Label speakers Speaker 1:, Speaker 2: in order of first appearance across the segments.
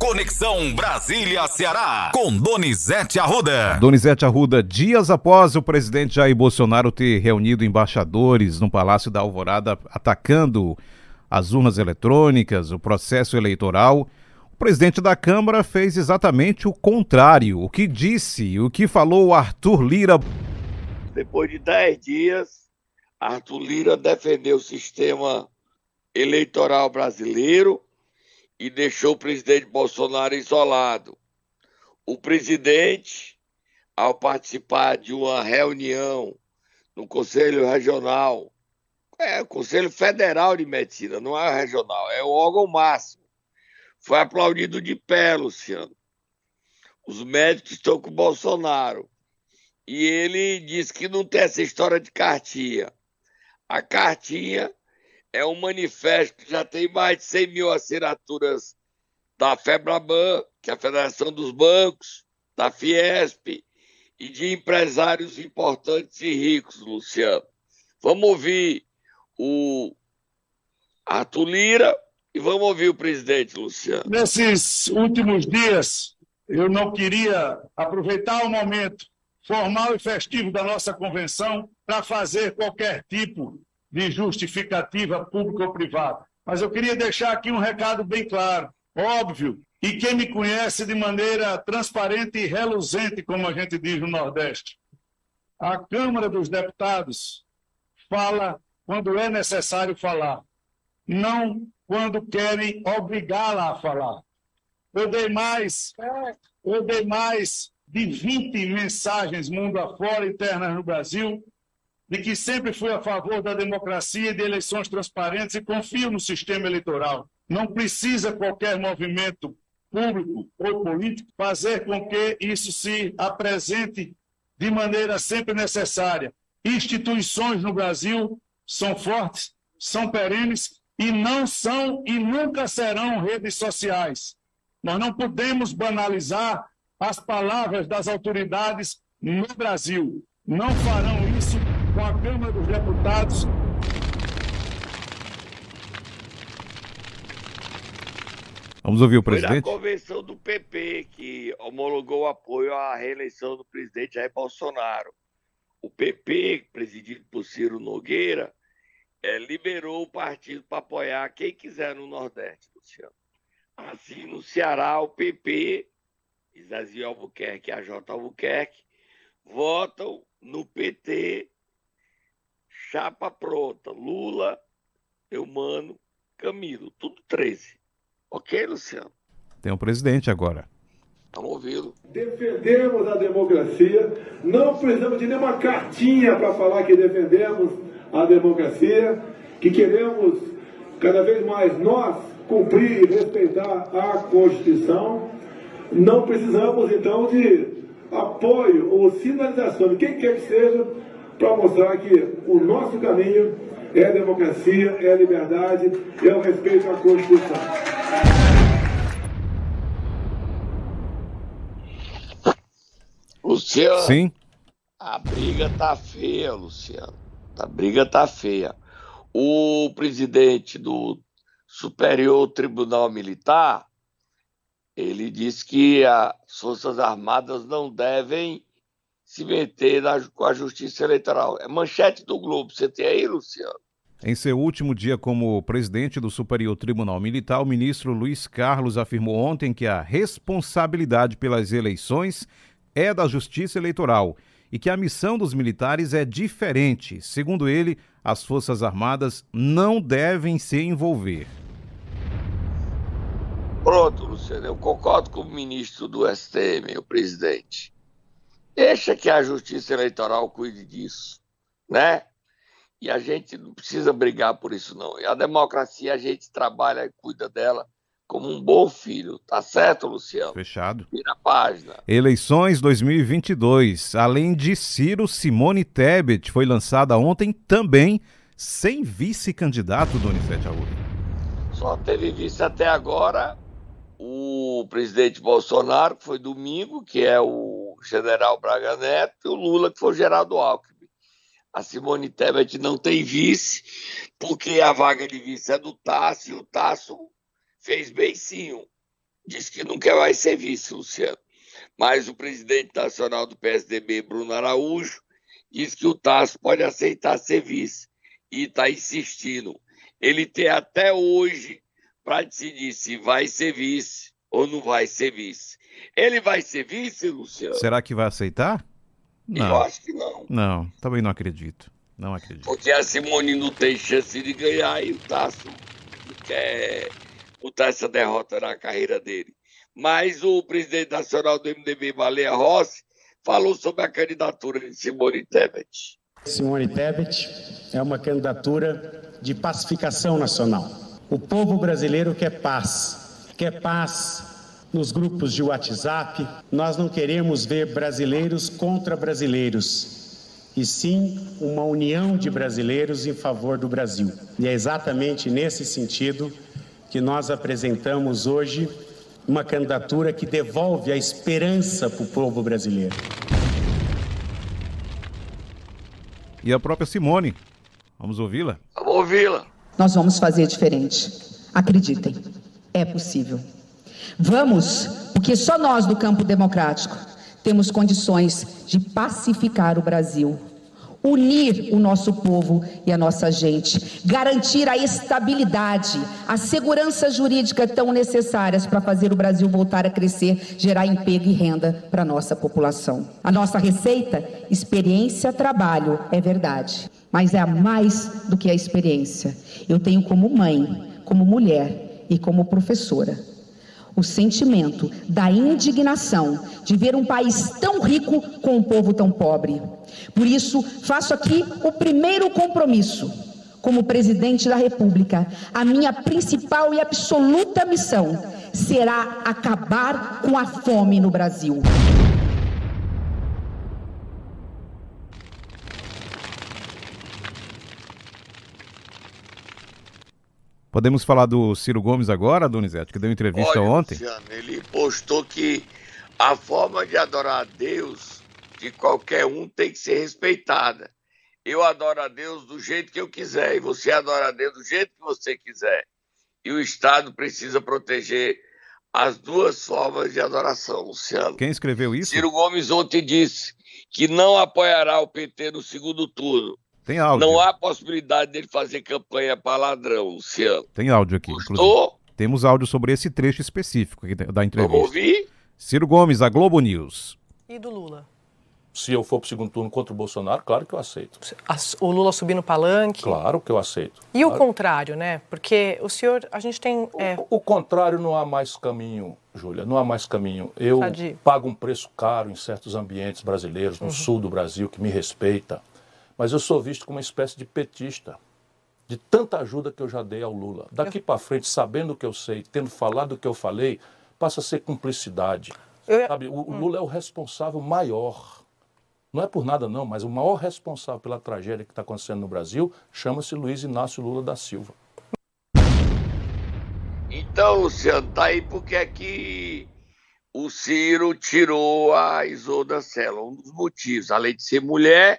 Speaker 1: Conexão Brasília-Ceará, com Donizete Arruda.
Speaker 2: Donizete Arruda, dias após o presidente Jair Bolsonaro ter reunido embaixadores no Palácio da Alvorada atacando as urnas eletrônicas, o processo eleitoral, o presidente da Câmara fez exatamente o contrário. O que disse, o que falou Arthur Lira.
Speaker 3: Depois de dez dias, Arthur Lira defendeu o sistema eleitoral brasileiro e deixou o presidente Bolsonaro isolado. O presidente, ao participar de uma reunião no Conselho Regional, é o Conselho Federal de Medicina, não é regional, é o órgão máximo, foi aplaudido de pé, Luciano. Os médicos estão com o Bolsonaro. E ele disse que não tem essa história de cartinha. A cartinha é um manifesto que já tem mais de 100 mil assinaturas da FEBRABAN, que é a Federação dos Bancos, da Fiesp e de empresários importantes e ricos, Luciano. Vamos ouvir o Arthur Lira e vamos ouvir o presidente, Luciano.
Speaker 4: Nesses últimos dias, eu não queria aproveitar o momento formal e festivo da nossa convenção para fazer qualquer tipo de justificativa pública ou privada. Mas eu queria deixar aqui um recado bem claro, óbvio, e quem me conhece de maneira transparente e reluzente, como a gente diz no Nordeste. A Câmara dos Deputados fala quando é necessário falar, não quando querem obrigá-la a falar. Eu dei mais, eu dei mais de 20 mensagens mundo afora, internas no Brasil, de que sempre fui a favor da democracia e de eleições transparentes e confio no sistema eleitoral. Não precisa qualquer movimento público ou político fazer com que isso se apresente de maneira sempre necessária. Instituições no Brasil são fortes, são perenes e não são e nunca serão redes sociais. Nós não podemos banalizar as palavras das autoridades no Brasil. Não farão isso com a Câmara dos Deputados.
Speaker 2: Vamos ouvir o presidente.
Speaker 3: Foi na convenção do PP que homologou o apoio à reeleição do presidente Jair Bolsonaro. O PP, presidido por Ciro Nogueira, é, liberou o partido para apoiar quem quiser no Nordeste, Luciano. Assim, no Ceará, o PP, Isazi Albuquerque e a J. Albuquerque, votam no PT chapa pronta. Lula, Eumano, Camilo, tudo 13. Ok, Luciano?
Speaker 2: Tem um presidente agora.
Speaker 3: Estamos ouvindo.
Speaker 5: Defendemos a democracia, não precisamos de nenhuma cartinha para falar que defendemos a democracia, que queremos cada vez mais nós cumprir e respeitar a Constituição. Não precisamos então de apoio ou sinalização de quem quer que seja para mostrar que o nosso caminho é a democracia, é a liberdade, é o respeito à Constituição.
Speaker 3: Luciano.
Speaker 2: Sim.
Speaker 3: A briga tá feia, Luciano. A briga tá feia. O presidente do Superior Tribunal Militar, ele disse que as Forças Armadas não devem se meter na, com a justiça eleitoral. É manchete do Globo. Você tem aí, Luciano?
Speaker 2: Em seu último dia como presidente do Superior Tribunal Militar, o ministro Luiz Carlos afirmou ontem que a responsabilidade pelas eleições é da Justiça Eleitoral e que a missão dos militares é diferente. Segundo ele, as Forças Armadas não devem se envolver.
Speaker 3: Pronto, Luciano, eu concordo com o ministro do STM, o presidente. Deixa que a justiça eleitoral cuide disso, né? E a gente não precisa brigar por isso, não. E a democracia, a gente trabalha e cuida dela como um bom filho. Tá certo, Luciano?
Speaker 2: Fechado.
Speaker 3: Vira a página.
Speaker 2: Eleições 2022. Além de Ciro, Simone Tebet foi lançada ontem também sem vice-candidato, Donizete Arruda.
Speaker 3: Só teve vice até agora o presidente Bolsonaro, que foi domingo, que é o general Braga Neto, e o Lula, que foi o Geraldo Alckmin. A Simone Tebet não tem vice, porque a vaga de vice é do Tasso, e o Tasso fez beicinho. disse que quer mais ser vice, Luciano. Mas o presidente nacional do PSDB, Bruno Araújo, disse que o Tasso pode aceitar ser vice e está insistindo. Ele tem até hoje para decidir se vai ser vice ou não vai ser vice. Ele vai ser vice, Luciano?
Speaker 2: Será que vai aceitar?
Speaker 3: Não. Eu acho que não.
Speaker 2: Não, também não acredito. Não acredito.
Speaker 3: Porque a Simone não tem chance de ganhar e o Tasso quer botar essa derrota na carreira dele. Mas o presidente nacional do MDB, Baleia Rossi, falou sobre a candidatura de Simone Tebet.
Speaker 6: Simone Tebet é uma candidatura de pacificação nacional. O povo brasileiro quer paz, quer paz nos grupos de WhatsApp. Nós não queremos ver brasileiros contra brasileiros, e sim uma união de brasileiros em favor do Brasil. E é exatamente nesse sentido que nós apresentamos hoje uma candidatura que devolve a esperança para o povo brasileiro.
Speaker 2: E a própria Simone. Vamos ouvi-la?
Speaker 3: Vamos ouvi-la.
Speaker 7: Nós vamos fazer diferente. Acreditem, é possível. Vamos, porque só nós do campo democrático temos condições de pacificar o Brasil, unir o nosso povo e a nossa gente, garantir a estabilidade, a segurança jurídica tão necessárias para fazer o Brasil voltar a crescer, gerar emprego e renda para a nossa população. A nossa receita, experiência, trabalho, é verdade, mas é mais do que a experiência. Eu tenho como mãe, como mulher e como professora o sentimento da indignação de ver um país tão rico com um povo tão pobre. Por isso, faço aqui o primeiro compromisso. Como presidente da República, a minha principal e absoluta missão será acabar com a fome no Brasil.
Speaker 2: Podemos falar do Ciro Gomes agora, Donizete, que deu entrevista
Speaker 3: Olha,
Speaker 2: ontem?
Speaker 3: Luciano, ele postou que a forma de adorar a Deus de qualquer um tem que ser respeitada. Eu adoro a Deus do jeito que eu quiser e você adora a Deus do jeito que você quiser. E o Estado precisa proteger as duas formas de adoração, Luciano.
Speaker 2: Quem escreveu isso?
Speaker 3: Ciro Gomes ontem disse que não apoiará o PT no segundo turno
Speaker 2: tem áudio.
Speaker 3: Não há possibilidade dele fazer campanha para ladrão, Luciano.
Speaker 2: Tem áudio aqui.
Speaker 3: Gostou?
Speaker 2: Temos áudio sobre esse trecho específico da entrevista.
Speaker 3: Vamos ouvir?
Speaker 2: Ciro Gomes, a Globo News.
Speaker 8: E do Lula?
Speaker 9: Se eu for para o segundo turno contra o Bolsonaro, claro que eu aceito.
Speaker 8: O Lula subir no palanque?
Speaker 9: Claro que eu aceito.
Speaker 8: E claro. o contrário, né? Porque o senhor, a gente tem. É...
Speaker 9: O, o, contrário não há mais caminho, Júlia, não há mais caminho. Eu Sadio. pago um preço caro em certos ambientes brasileiros, no uhum. sul do Brasil, que me respeita mas eu sou visto como uma espécie de petista, de tanta ajuda que eu já dei ao Lula. Daqui para frente, sabendo o que eu sei, tendo falado o que eu falei, passa a ser cumplicidade. Eu... Sabe, o, o Lula é o responsável maior. Não é por nada não, mas o maior responsável pela tragédia que está acontecendo no Brasil chama-se Luiz Inácio Lula da Silva.
Speaker 3: Então, Luciano, tá aí porque é que o Ciro tirou a Isolda Sela. Um dos motivos, além de ser mulher,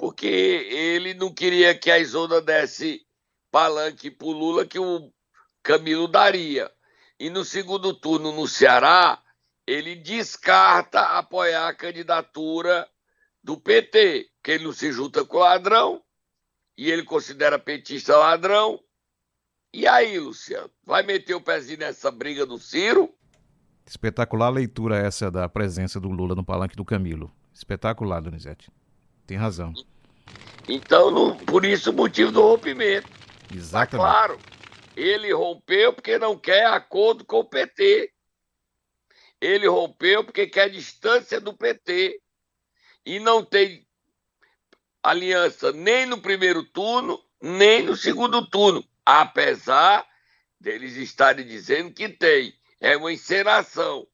Speaker 3: porque ele não queria que a Isolda desse palanque para o Lula que o Camilo daria. E no segundo turno no Ceará, ele descarta apoiar a candidatura do PT, que ele não se junta com o ladrão, e ele considera petista ladrão. E aí, Luciano, vai meter o pezinho nessa briga do Ciro?
Speaker 2: Espetacular leitura essa da presença do Lula no palanque do Camilo. Espetacular, Donizete. Tem razão.
Speaker 3: Então, não, por isso o motivo do rompimento.
Speaker 2: Exatamente.
Speaker 3: Claro, ele rompeu porque não quer acordo com o PT. Ele rompeu porque quer distância do PT. E não tem aliança nem no primeiro turno, nem no segundo turno. Apesar deles estarem dizendo que tem. É uma encenação.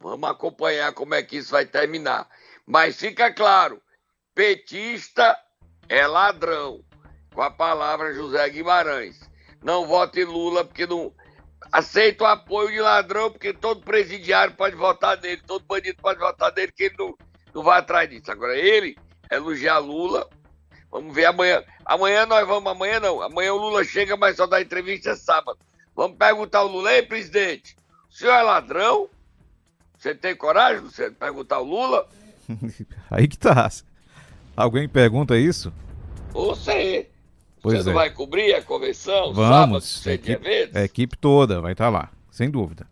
Speaker 3: Vamos acompanhar como é que isso vai terminar. Mas fica claro: petista é ladrão. Com a palavra José Guimarães. Não vote Lula porque não. Aceita o apoio de ladrão, porque todo presidiário pode votar nele, todo bandido pode votar nele, que ele não, não vai atrás disso. Agora, ele elogiar Lula. Vamos ver amanhã. Amanhã nós vamos, amanhã não. Amanhã o Lula chega, mas só dá entrevista sábado. Vamos perguntar ao Lula, ei, presidente, O senhor é ladrão? Você tem coragem, de perguntar ao Lula?
Speaker 2: Aí que tá. Alguém pergunta isso?
Speaker 3: Você. Pois Você é. não vai cobrir a convenção?
Speaker 2: Vamos. Sábado, equipe, a equipe toda vai estar tá lá, sem dúvida.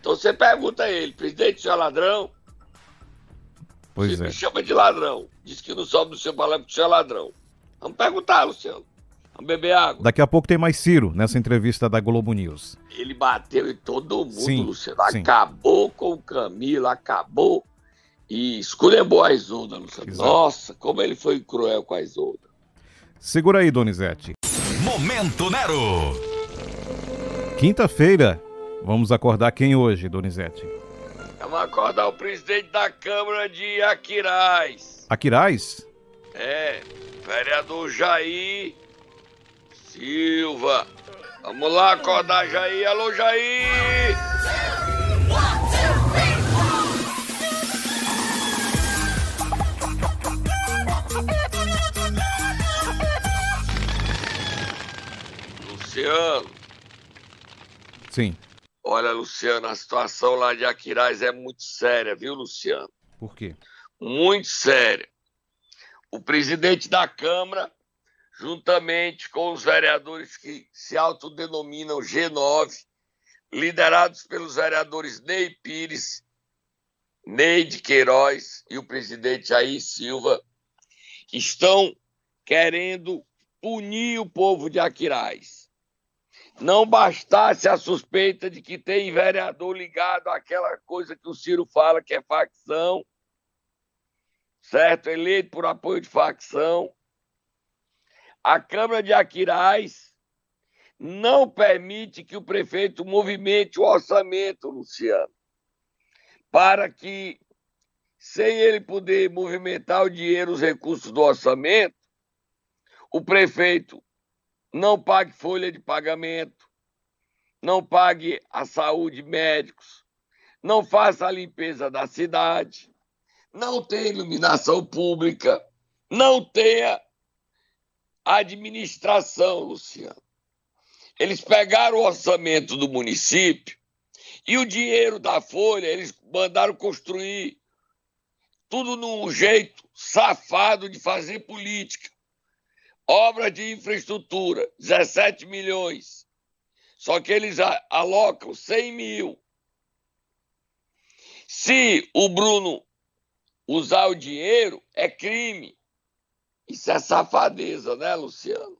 Speaker 3: Então você pergunta a ele, presidente, senhor é ladrão?
Speaker 2: Pois
Speaker 3: você
Speaker 2: é.
Speaker 3: me chama de ladrão. Diz que não sobe do seu porque o senhor é ladrão. Vamos perguntar, Luciano. Vamos beber água.
Speaker 2: Daqui a pouco tem mais Ciro nessa entrevista da Globo News.
Speaker 3: Ele bateu em todo mundo, sim, Luciano. Acabou sim. com o Camilo, acabou e esculhambou a Isolda, Luciano. Exato. Nossa, como ele foi cruel com a Isolda.
Speaker 2: Segura aí, Donizete.
Speaker 1: Momento Nero.
Speaker 2: Quinta-feira, vamos acordar quem hoje, Donizete?
Speaker 3: Vamos acordar o presidente da Câmara de Aquiraz.
Speaker 2: Aquiraz?
Speaker 3: É, vereador Jair Silva. Vamos lá acordar Jair. Alô, Jair! Luciano.
Speaker 2: Sim.
Speaker 3: Olha, Luciano, a situação lá de Aquiraz é muito séria, viu, Luciano?
Speaker 2: Por quê?
Speaker 3: Muito séria. O presidente da Câmara juntamente com os vereadores que se autodenominam G9, liderados pelos vereadores Ney Pires, Neide Queiroz e o presidente Jair Silva, estão querendo punir o povo de Aquiraz. Não bastasse a suspeita de que tem vereador ligado àquela coisa que o Ciro fala que é facção, certo? Eleito por apoio de facção a Câmara de Aquiraz não permite que o prefeito movimente o orçamento, Luciano, para que, sem ele poder movimentar o dinheiro, os recursos do orçamento, o prefeito não pague folha de pagamento, não pague a saúde médicos, não faça a limpeza da cidade, não tenha iluminação pública, não tenha administração, Luciano. Eles pegaram o orçamento do município e o dinheiro da Folha eles mandaram construir. Tudo num jeito safado de fazer política. Obra de infraestrutura, 17 milhões. Só que eles alocam 100 mil. Se o Bruno usar o dinheiro, é crime. Isso é safadeza, né, Luciano?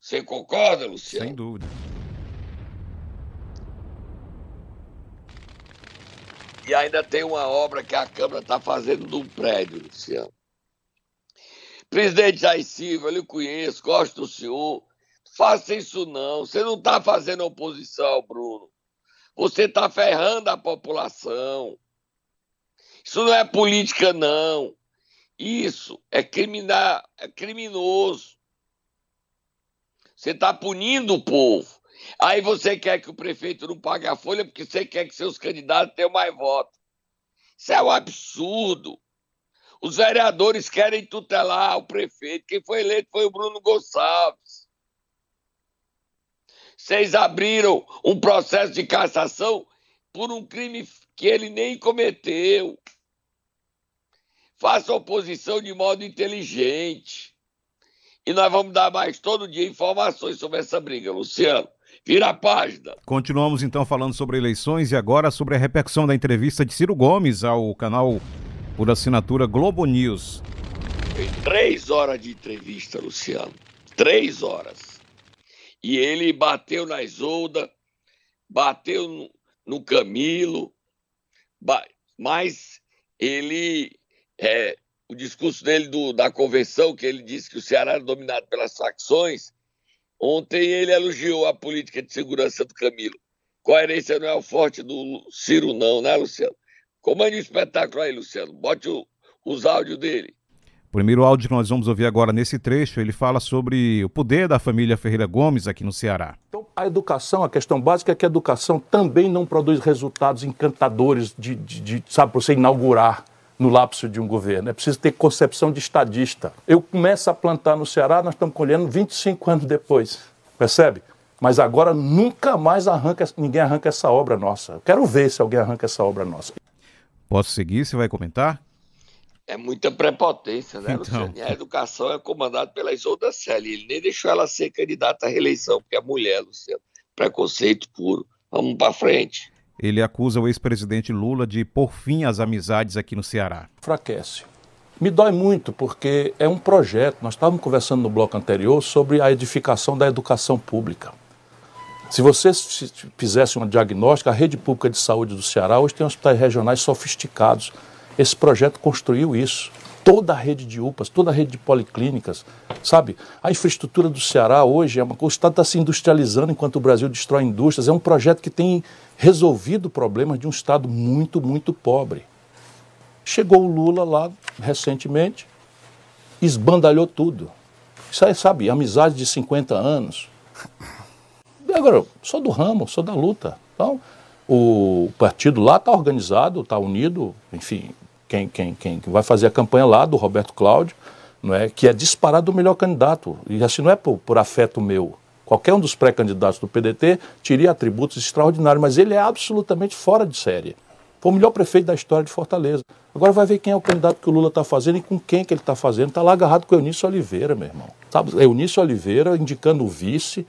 Speaker 3: Você concorda, Luciano?
Speaker 2: Sem dúvida.
Speaker 3: E ainda tem uma obra que a Câmara está fazendo de um prédio, Luciano. Presidente Jair Silva, eu lhe conheço, gosto do senhor. Faça isso não. Você não está fazendo oposição, Bruno. Você está ferrando a população. Isso não é política, não. Isso é, criminal, é criminoso. Você está punindo o povo. Aí você quer que o prefeito não pague a folha porque você quer que seus candidatos tenham mais votos. Isso é um absurdo. Os vereadores querem tutelar o prefeito. Quem foi eleito foi o Bruno Gonçalves. Vocês abriram um processo de cassação por um crime que ele nem cometeu. Faça oposição de modo inteligente. E nós vamos dar mais todo dia informações sobre essa briga, Luciano. Vira a página.
Speaker 2: Continuamos então falando sobre eleições e agora sobre a repercussão da entrevista de Ciro Gomes ao canal por assinatura Globo News.
Speaker 3: Três horas de entrevista, Luciano. Três horas. E ele bateu na Isolda, bateu no, no Camilo, mas ele é, o discurso dele do, da convenção, que ele disse que o Ceará era dominado pelas facções, ontem ele elogiou a política de segurança do Camilo. Coerência não é o forte do Ciro, não, né, Luciano? Comande o um espetáculo aí, Luciano. Bote o, os áudios dele.
Speaker 2: O primeiro áudio que nós vamos ouvir agora nesse trecho, ele fala sobre o poder da família Ferreira Gomes aqui no Ceará.
Speaker 9: Então, a educação, a questão básica é que a educação também não produz resultados encantadores de, de, de sabe, para você inaugurar no lapso de um governo. É preciso ter concepção de estadista. Eu começo a plantar no Ceará, nós estamos colhendo 25 anos depois. Percebe? Mas agora nunca mais arranca, ninguém arranca essa obra nossa. Eu quero ver se alguém arranca essa obra nossa.
Speaker 2: Posso seguir? Você vai comentar?
Speaker 3: É muita prepotência, né, então... Luciano? a educação é comandada pela Isolda Celi. Ele nem deixou ela ser candidata à reeleição, porque é mulher, Luciano. Preconceito puro. Vamos para frente.
Speaker 2: Ele acusa o ex-presidente Lula de pôr fim às amizades aqui no Ceará.
Speaker 9: Fraquece. Me dói muito porque é um projeto. Nós estávamos conversando no bloco anterior sobre a edificação da educação pública. Se você fizesse uma diagnóstica, a rede pública de saúde do Ceará hoje tem hospitais regionais sofisticados. Esse projeto construiu isso. Toda a rede de UPAs, toda a rede de policlínicas, sabe? A infraestrutura do Ceará hoje, é uma, o Estado está se industrializando enquanto o Brasil destrói indústrias. É um projeto que tem resolvido problemas de um Estado muito, muito pobre. Chegou o Lula lá recentemente, esbandalhou tudo. Isso aí, sabe, amizade de 50 anos. Agora, sou do ramo, sou da luta. Então, o partido lá está organizado, está unido, enfim, quem, quem, quem vai fazer a campanha lá do Roberto Cláudio, não é, que é disparado o melhor candidato. E assim não é por, por afeto meu. Qualquer um dos pré-candidatos do PDT teria atributos extraordinários, mas ele é absolutamente fora de série. Foi o melhor prefeito da história de Fortaleza. Agora vai ver quem é o candidato que o Lula está fazendo e com quem que ele está fazendo. Está lá agarrado com o Eunício Oliveira, meu irmão. Sabe? Eunício Oliveira indicando o vice,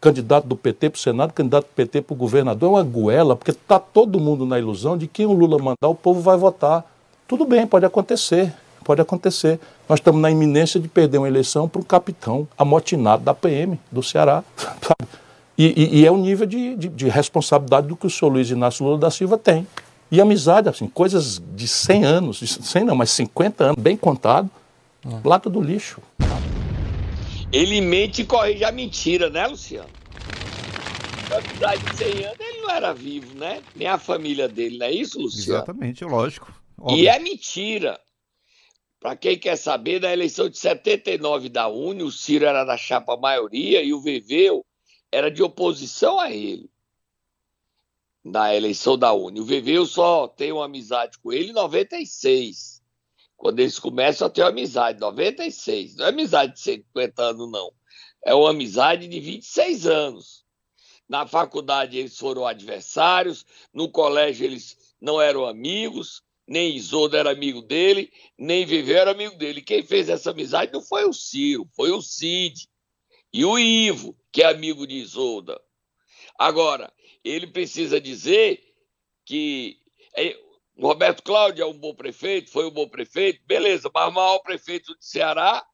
Speaker 9: candidato do PT para o Senado, candidato do PT para o governador. É uma goela, porque está todo mundo na ilusão de que quem o Lula mandar, o povo vai votar. Tudo bem, pode acontecer. Pode acontecer. Nós estamos na iminência de perder uma eleição para um capitão amotinado da PM do Ceará. E, e, e, é o nível de, de, de responsabilidade do que o senhor Luiz Inácio Lula da Silva tem. E amizade, assim, coisas de 100 anos, 100 não, mas 50 anos, bem contado, é. lata do lixo.
Speaker 3: Ele mente e corrige a mentira, né, Luciano? Na amizade de 100 anos, ele não era vivo, né? Nem a família dele, não é isso, Luciano?
Speaker 2: Exatamente, lógico.
Speaker 3: Óbvio. E é mentira. Para quem quer saber, na eleição de 79 da Uni, o Ciro era da chapa maioria e o Veveu era de oposição a ele na eleição da Uni. O VV eu só tenho amizade com ele em 96. Quando eles começam a ter amizade, 96. Não é amizade de 50 anos, não. É uma amizade de 26 anos. Na faculdade eles foram adversários, no colégio eles não eram amigos, nem Isolda era amigo dele, nem VV era amigo dele. Quem fez essa amizade não foi o Ciro, foi o Cid. E o Ivo, que é amigo de Isolda. Agora, ele precisa dizer que é, Roberto Cláudio é um bom prefeito, foi um bom prefeito, beleza, mas o maior prefeito do Ceará,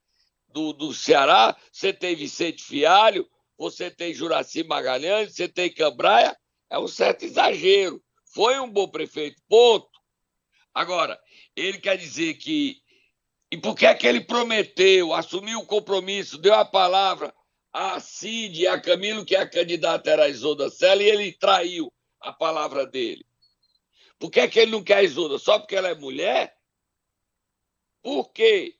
Speaker 3: do, do Ceará, você tem Vicente Fialho, você tem Juraci Magalhães, você tem Cambraia, é um certo exagero. Foi um bom prefeito, ponto. Agora, ele quer dizer que. E por que é que ele prometeu, assumiu o compromisso, deu a palavra a Cid e a Camilo, que a candidata era a Isolda Sela, e ele traiu a palavra dele. Por que, é que ele não quer a Isolda? Só porque ela é mulher? Por quê?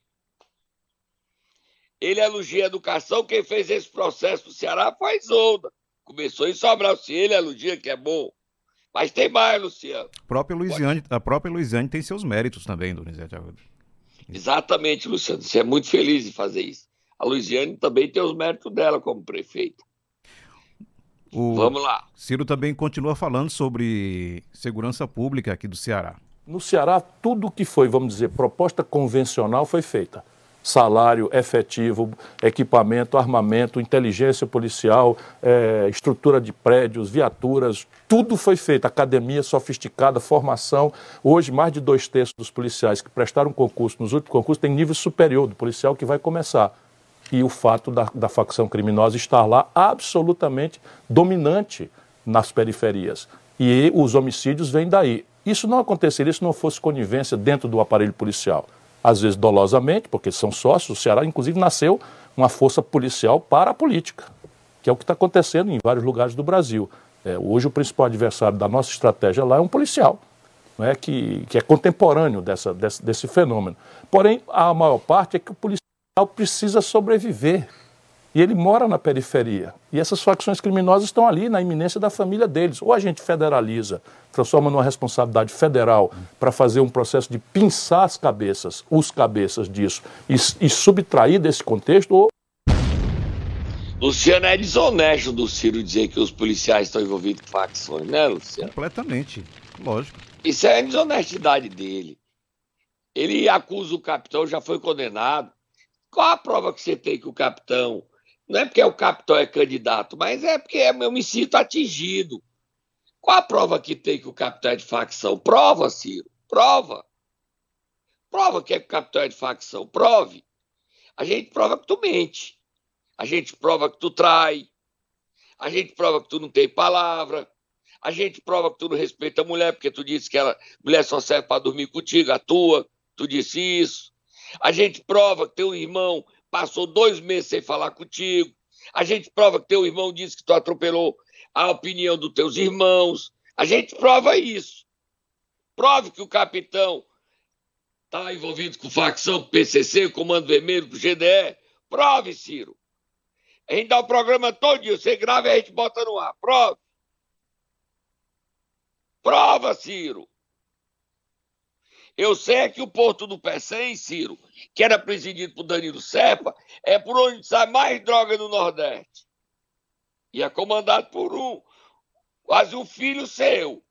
Speaker 3: Ele elogia a educação, quem fez esse processo no Ceará foi a Isolda. Começou em Sobral, se ele elogia que é bom. Mas tem mais, Luciano.
Speaker 2: A própria Luiziane, a própria Luiziane tem seus méritos também, Donizete
Speaker 3: Exatamente, Luciano. Você é muito feliz em fazer isso a Luiziane também tem os méritos dela como prefeita.
Speaker 2: O Vamos lá. Ciro também continua falando sobre segurança pública aqui do Ceará.
Speaker 9: No Ceará, tudo que foi, vamos dizer, proposta convencional foi feita. Salário efetivo, equipamento, armamento, inteligência policial, é, estrutura de prédios, viaturas, tudo foi feito. Academia sofisticada, formação. Hoje, mais de dois terços dos policiais que prestaram concurso nos últimos concursos têm nível superior do policial que vai começar e o fato da, da facção criminosa estar lá absolutamente dominante nas periferias. E os homicídios vêm daí. Isso não aconteceria se não fosse conivência dentro do aparelho policial. Às vezes dolosamente, porque são sócios, o Ceará inclusive nasceu uma força policial para a política, que é o que está acontecendo em vários lugares do Brasil. É, hoje o principal adversário da nossa estratégia lá é um policial, não é que, que é contemporâneo dessa, desse, desse fenômeno. Porém, a maior parte é que o policial precisa sobreviver. E ele mora na periferia. E essas facções criminosas estão ali na iminência da família deles. Ou a gente federaliza, transforma numa responsabilidade federal para fazer um processo de pinçar as cabeças, os cabeças disso, e, e subtrair desse contexto, ou
Speaker 3: Luciano, é desonesto do Ciro dizer que os policiais estão envolvidos com facções, né, Luciano?
Speaker 2: Completamente, lógico.
Speaker 3: Isso é a desonestidade dele. Ele acusa o capitão, já foi condenado. Qual a prova que você tem que o capitão. Não é porque o capitão é candidato, mas é porque eu me sinto atingido. Qual a prova que tem que o capitão é de facção? Prova, Ciro. Prova. Prova que é que o capitão é de facção. Prove. A gente prova que tu mente. A gente prova que tu trai. A gente prova que tu não tem palavra. A gente prova que tu não respeita a mulher, porque tu disse que ela mulher só serve para dormir contigo, a tua. Tu disse isso. A gente prova que teu irmão passou dois meses sem falar contigo. A gente prova que teu irmão disse que tu atropelou a opinião dos teus irmãos. A gente prova isso. Prove que o capitão está envolvido com facção, com PCC, Comando Vermelho, com GDE. Prove, Ciro. A gente dá o programa todo dia, você grava e a gente bota no ar. Prove. Prova, Ciro. Eu sei que o Porto do Pecém, Ciro, que era presidido por Danilo Serpa, é por onde sai mais droga no Nordeste. E é comandado por um, quase um filho seu.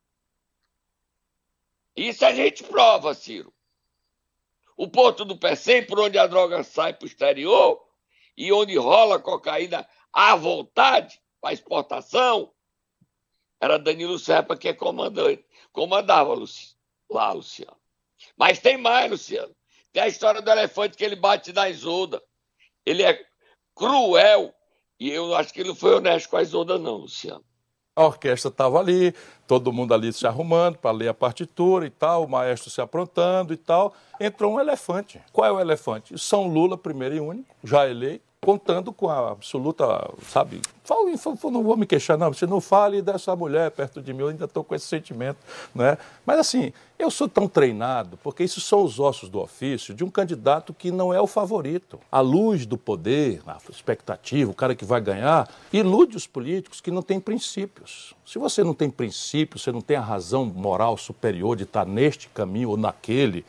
Speaker 3: Isso a gente prova, Ciro. O Porto do Pecém, por onde a droga sai para o exterior e onde rola cocaína à vontade para exportação, era Danilo Serpa que é comandante, comandava lá, Luciano. Mas tem mais, Luciano. Tem a história do elefante que ele bate na Isolda. Ele é cruel. E eu acho que ele não foi honesto com a Isolda, não, Luciano.
Speaker 9: A orquestra estava ali, todo mundo ali se arrumando para ler a partitura e tal, o maestro se aprontando e tal. Entrou um elefante. Qual é o elefante? São Lula, primeiro e único, já eleito, contando com a absoluta, sabe? Não vou me queixar, não. Você não fale dessa mulher perto de mim, eu ainda estou com esse sentimento, né? Mas assim, eu sou tão treinado, porque isso são os ossos do ofício de um candidato que não é o favorito. A luz do poder, a expectativa, o cara que vai ganhar, ilude os políticos que não têm princípios. Se você não tem princípios, você não tem a razão moral superior de estar neste caminho ou naquele,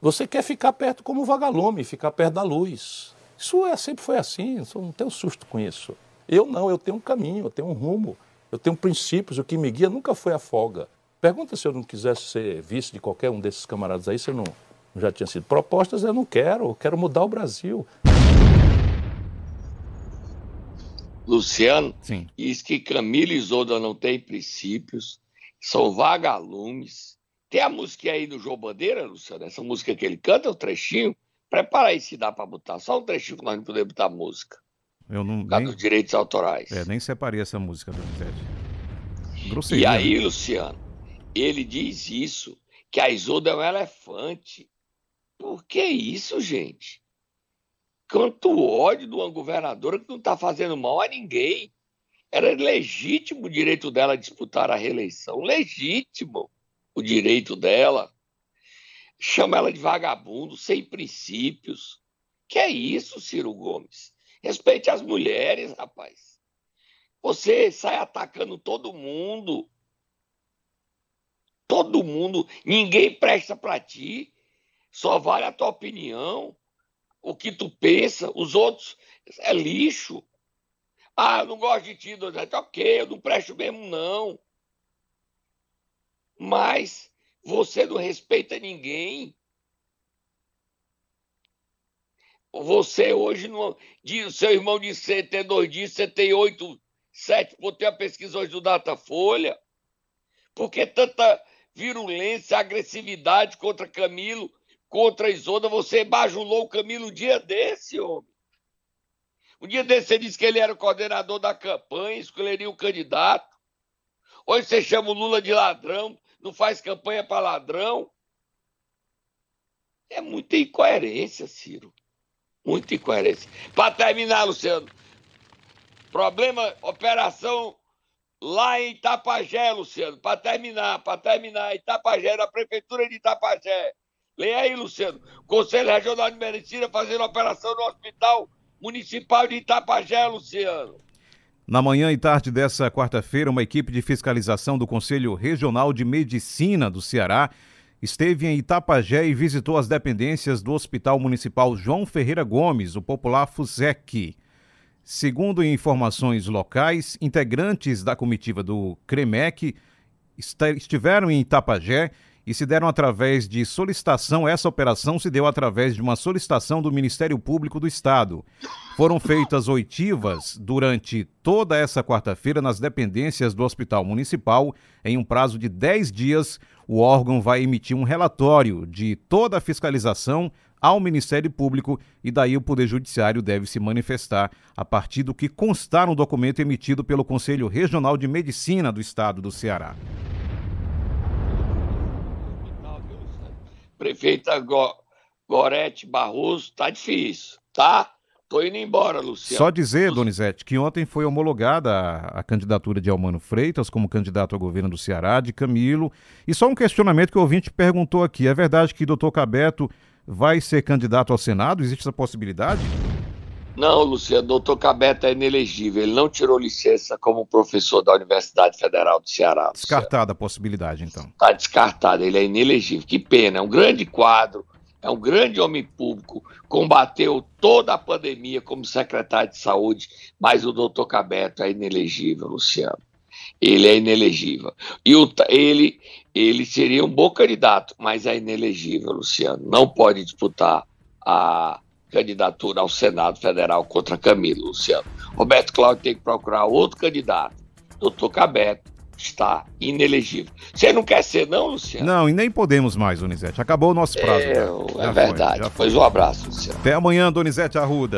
Speaker 9: você quer ficar perto como vagalume, ficar perto da luz. Isso é, sempre foi assim, eu não tenho susto com isso. Eu não, eu tenho um caminho, eu tenho um rumo, eu tenho princípios, o que me guia nunca foi a folga. Pergunta se eu não quisesse ser vice de qualquer um desses camaradas aí, se eu não, já tinha sido propostas, eu não quero, eu quero mudar o Brasil.
Speaker 3: Luciano, Sim. diz que Camila Isolda não tem princípios, são vagalumes. Tem a música aí do João Bandeira, Luciano, essa música que ele canta, o trechinho, Prepara aí se dá para botar. Só um trechinho que nós não podemos botar música.
Speaker 2: Eu não.
Speaker 3: Por nem... dos direitos autorais.
Speaker 2: É, nem separei essa música,
Speaker 3: Donizete. E aí, né? Luciano, ele diz isso, que a Isolda é um elefante. Por que isso, gente? Quanto ódio de uma governadora que não está fazendo mal a ninguém. Era legítimo o direito dela disputar a reeleição. Legítimo o direito dela chama ela de vagabundo, sem princípios. Que é isso, Ciro Gomes? Respeite as mulheres, rapaz. Você sai atacando todo mundo. Todo mundo. Ninguém presta para ti. Só vale a tua opinião. O que tu pensa. Os outros é lixo. Ah, eu não gosto de ti, Donizete. Ok, eu não presto mesmo, não. Mas você não respeita ninguém. Você hoje não. Diz, seu irmão que você tem dois dias, você tem oito, sete, botei a pesquisa hoje do Datafolha. Por que tanta virulência, agressividade contra Camilo, contra Isolda? Você bajulou o Camilo um dia desse, homem. Um dia desse você disse que ele era o coordenador da campanha, escolheria o candidato. Hoje você chama o Lula de ladrão, não faz campanha para ladrão. É muita incoerência, Ciro. Muita incoerência. Para terminar, Luciano, problema, operação lá em Itapajé, Luciano. Para terminar, para terminar, Itapajé, na prefeitura de Itapajé. Leia aí, Luciano. Conselho Regional de Medicina fazendo operação no Hospital Municipal de Itapajé, Luciano.
Speaker 2: Na manhã e tarde dessa quarta-feira, uma equipe de fiscalização do Conselho Regional de Medicina do Ceará esteve em Itapajé e visitou as dependências do Hospital Municipal João Ferreira Gomes, o popular FUSEC. Segundo informações locais, integrantes da comitiva do CREMEC estiveram em Itapajé e se deram através de solicitação. Essa operação se deu através de uma solicitação do Ministério Público do Estado. Foram feitas oitivas durante toda essa quarta-feira nas dependências do Hospital Municipal. Em um prazo de 10 dias, o órgão vai emitir um relatório de toda a fiscalização ao Ministério Público e daí o Poder Judiciário deve se manifestar a partir do que constar no documento emitido pelo Conselho Regional de Medicina do Estado do Ceará.
Speaker 3: Prefeita Go Gorete Barroso, tá difícil, tá? Tô indo embora, Luciano.
Speaker 2: Só dizer, Donizete, que ontem foi homologada a, a, candidatura de Almano Freitas como candidato ao governo do Ceará, de Camilo. E só um questionamento que o ouvinte perguntou aqui: é verdade que o doutor Cabeto vai ser candidato ao Senado? Existe essa possibilidade?
Speaker 3: Não, Luciano, doutor Cabeto é inelegível. Ele não tirou licença como professor da Universidade Federal do Ceará.
Speaker 2: Descartada a possibilidade, então.
Speaker 3: Está descartada, ele é inelegível. Que pena, é um grande quadro, é um grande homem público, combateu toda a pandemia como secretário de saúde, mas o doutor Cabeto é inelegível, Luciano. Ele é inelegível. E o, ele, ele seria um bom candidato, mas é inelegível, Luciano. Não pode disputar a candidatura ao Senado Federal contra Camilo, Luciano. Roberto Cláudio tem que procurar outro candidato. Doutor Cabeto está inelegível. Você não quer ser, não, Luciano?
Speaker 2: Não, e nem podemos mais, Donizete. Acabou o nosso prazo.
Speaker 3: É, é verdade. Foi, pois um abraço, Luciano.
Speaker 2: Até amanhã, Donizete Arruda.